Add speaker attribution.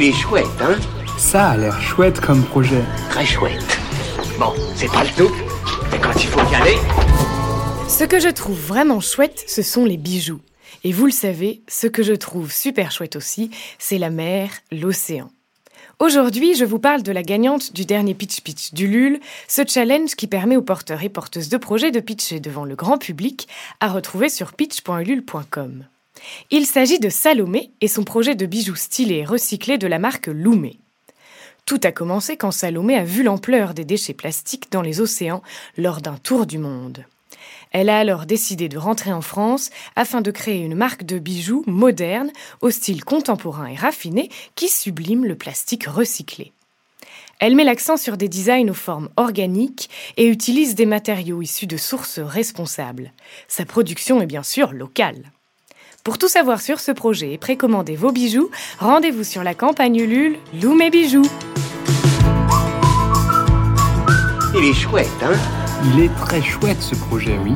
Speaker 1: Il est chouette, hein
Speaker 2: Ça a l'air chouette comme projet.
Speaker 1: Très chouette. Bon, c'est pas le tout, mais quand il faut y aller...
Speaker 3: Ce que je trouve vraiment chouette, ce sont les bijoux. Et vous le savez, ce que je trouve super chouette aussi, c'est la mer, l'océan. Aujourd'hui, je vous parle de la gagnante du dernier Pitch Pitch du LUL, ce challenge qui permet aux porteurs et porteuses de projets de pitcher devant le grand public, à retrouver sur pitch.ulule.com. Il s'agit de Salomé et son projet de bijoux stylés et recyclés de la marque Loumé. Tout a commencé quand Salomé a vu l'ampleur des déchets plastiques dans les océans lors d'un tour du monde. Elle a alors décidé de rentrer en France afin de créer une marque de bijoux moderne, au style contemporain et raffiné, qui sublime le plastique recyclé. Elle met l'accent sur des designs aux formes organiques et utilise des matériaux issus de sources responsables. Sa production est bien sûr locale. Pour tout savoir sur ce projet et précommander vos bijoux, rendez-vous sur la campagne Ulule Lou mes bijoux.
Speaker 1: Il est chouette, hein?
Speaker 2: Il est très chouette ce projet, oui.